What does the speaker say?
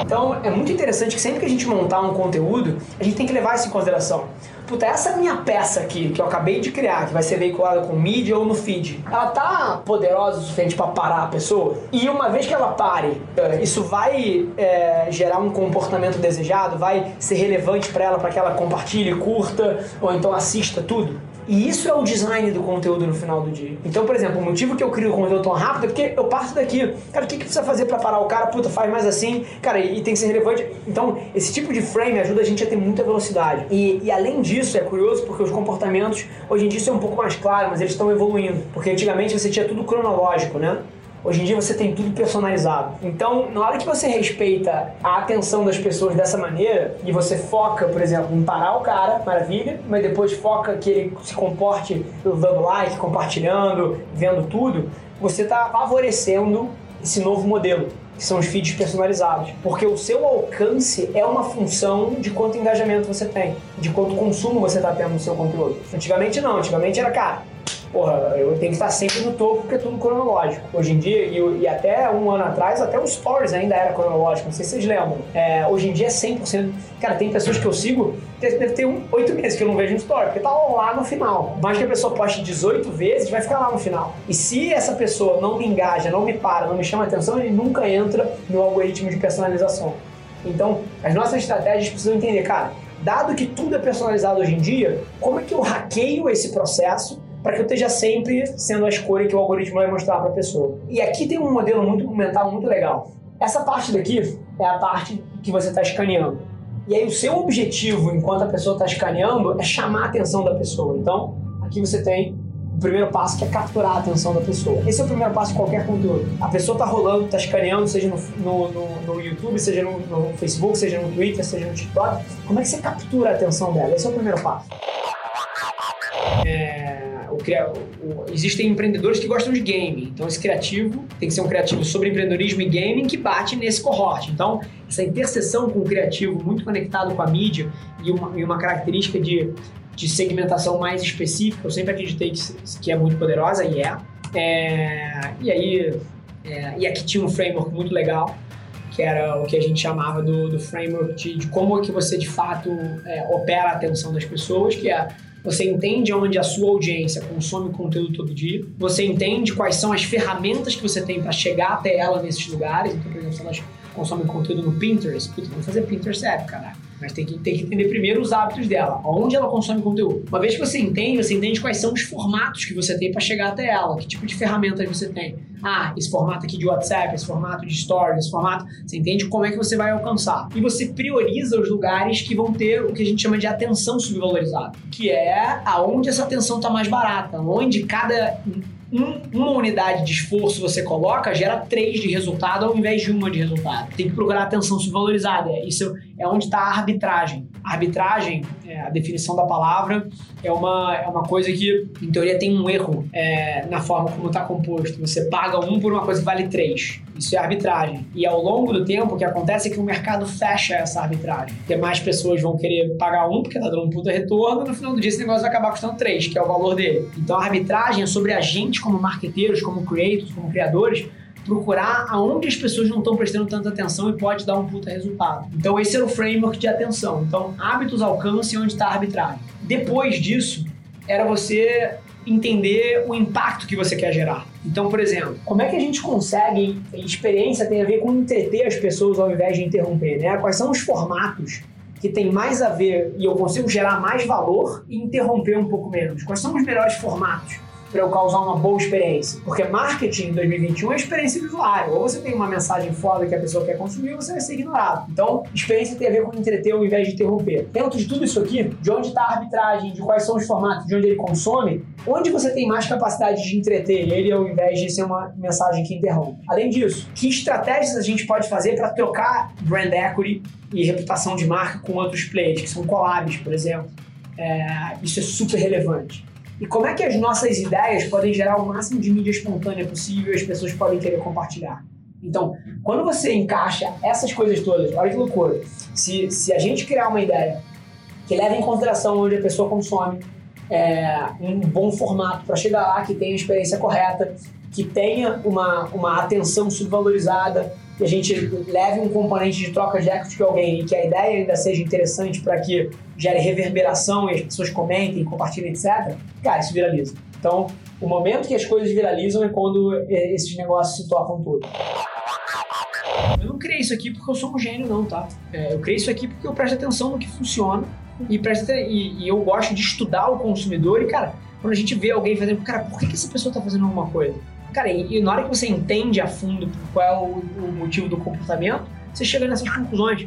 Então é muito interessante que sempre que a gente montar um conteúdo, a gente tem que levar isso em consideração. Puta, essa minha peça aqui, que eu acabei de criar, que vai ser veiculada com mídia ou no feed, ela tá poderosa o suficiente para parar a pessoa? E uma vez que ela pare, eh, isso vai é, gerar um comportamento desejado? Vai ser relevante para ela, para que ela compartilhe, curta ou então assista tudo? E isso é o design do conteúdo no final do dia. Então, por exemplo, o motivo que eu crio o conteúdo tão rápido é porque eu parto daqui. Cara, o que, que precisa fazer para parar o cara? Puta, faz mais assim. Cara, e, e, tem que ser relevante. Então, esse tipo de frame ajuda a gente a ter muita velocidade. E, e além disso, é curioso porque os comportamentos, hoje em dia isso é um pouco mais claro, mas eles estão evoluindo. Porque antigamente você tinha tudo cronológico, né? Hoje em dia você tem tudo personalizado. Então, na hora que você respeita a atenção das pessoas dessa maneira e você foca, por exemplo, em parar o cara, maravilha, mas depois foca que ele se comporte dando like, compartilhando, vendo tudo, você está favorecendo esse novo modelo que são os feeds personalizados. Porque o seu alcance é uma função de quanto engajamento você tem, de quanto consumo você está tendo no seu conteúdo. Antigamente não, antigamente era, cara, porra, eu tenho que estar sempre no topo porque é tudo cronológico. Hoje em dia, e, e, até um ano atrás, até o Stories ainda era cronológico, não sei se vocês lembram. É, hoje em dia é 100%. Cara, tem pessoas que eu sigo, deve ter oito meses que eu não vejo no Story, porque tá lá no final. Mais que a pessoa poste 18 vezes, vai ficar lá no final. E se essa pessoa não me engaja, não me para, não me chama atenção, ele nunca entra no algoritmo de personalização. Então, as nossas estratégias precisam entender, cara, dado que tudo é personalizado hoje em dia, como é que eu hackeio esse processo para que eu esteja sempre sendo a escolha que o algoritmo vai mostrar para a pessoa. E aqui tem um modelo muito mental muito legal. Essa parte daqui é a parte que você está escaneando. E aí o seu objetivo, enquanto a pessoa está escaneando, é chamar a atenção da pessoa. Então, aqui você tem o primeiro passo que é capturar a atenção da pessoa. Esse é o primeiro passo de qualquer conteúdo. A pessoa está rolando, está escaneando, seja no, no, no, no YouTube, seja no, no, Facebook, seja no Twitter, seja no TikTok. Como é que você captura a atenção dela? Esse é o primeiro passo. O, existem empreendedores que gostam de game, então esse criativo tem que ser um criativo sobre empreendedorismo e gaming que bate nesse cohort. Então, essa interseção com o criativo muito conectado com a mídia e uma, e uma característica de, de segmentação mais específica, eu sempre acreditei que, que é muito poderosa e é. é e aí, é, e aqui tinha um framework muito legal que era o que a gente chamava do, do framework de, de como é que você de fato é, opera a atenção das pessoas, que é você entende onde a sua audiência consome conteúdo todo dia, você entende quais são as ferramentas que você tem para chegar até ela nesses lugares. Então, por exemplo, se elas consomem conteúdo no Pinterest, putz, vamos fazer Pinterest app, cara. Mas tem que, tem que entender primeiro os hábitos dela, onde ela consome conteúdo. Uma vez que você entende, você entende quais são os formatos que você tem para chegar até ela, que tipo de ferramentas você tem. Ah, esse formato aqui de WhatsApp, esse formato de Stories, esse formato. Você entende como é que você vai alcançar. E você prioriza os lugares que vão ter o que a gente chama de atenção subvalorizada, que é aonde essa atenção está mais barata, onde cada um, uma unidade de esforço você coloca, gera três de resultado ao invés de uma de resultado. Tem que procurar atenção subvalorizada. Isso é onde está a arbitragem. A arbitragem, é, a definição da palavra, é uma, é uma coisa que, em teoria, tem um erro é, na forma como está composto. Você paga um por uma coisa que vale três. Isso é arbitragem. E ao longo do tempo, o que acontece é que o mercado fecha essa arbitragem. Porque mais pessoas vão querer pagar um, porque está dando um puta retorno, e no final do dia esse negócio vai acabar custando três, que é o valor dele. Então a arbitragem é sobre a gente como marqueteiros, como creators, como criadores, procurar aonde as pessoas não estão prestando tanta atenção e pode dar um puta resultado. Então esse era o framework de atenção. Então hábitos, alcance onde está a arbitragem. Depois disso, era você entender o impacto que você quer gerar. Então, por exemplo, como é que a gente consegue, experiência tem a ver com entreter as pessoas ao invés de interromper, né? Quais são os formatos que tem mais a ver e eu consigo gerar mais valor e interromper um pouco menos? Quais são os melhores formatos? Para eu causar uma boa experiência? Porque marketing em 2021 é experiência do usuário. Ou você tem uma mensagem foda que a pessoa quer consumir, ou você vai ser ignorado. Então, experiência tem a ver com entreter ao invés de interromper. Dentro de tudo isso aqui, de onde está a arbitragem, de quais são os formatos, de onde ele consome, onde você tem mais capacidade de entreter ele ao invés de ser uma mensagem que interrompe. Além disso, que estratégias a gente pode fazer para trocar brand equity e reputação de marca com outros players, que são collabs, por exemplo? É, isso é super relevante. E como é que as nossas ideias podem gerar o máximo de mídia espontânea possível e as pessoas podem querer compartilhar? Então, quando você encaixa essas coisas todas, olha que loucura. Se, se a gente criar uma ideia que leva em consideração onde a pessoa consome, é, um bom formato para chegar lá, que tenha a experiência correta, que tenha uma, uma atenção subvalorizada, que a gente leve um componente de troca de equity com alguém e que a ideia ainda seja interessante para que gere reverberação e as pessoas comentem, compartilhem, etc., cara, isso viraliza. Então, o momento que as coisas viralizam é quando é, esses negócios se tocam tudo. Eu não criei isso aqui porque eu sou um gênio, não, tá? É, eu criei isso aqui porque eu presto atenção no que funciona e, presto, e, e eu gosto de estudar o consumidor e, cara, quando a gente vê alguém fazendo, cara, por que, que essa pessoa está fazendo alguma coisa? Cara, e, e, na hora que você entende a fundo qual é o, o motivo do comportamento, você chega nessas conclusões.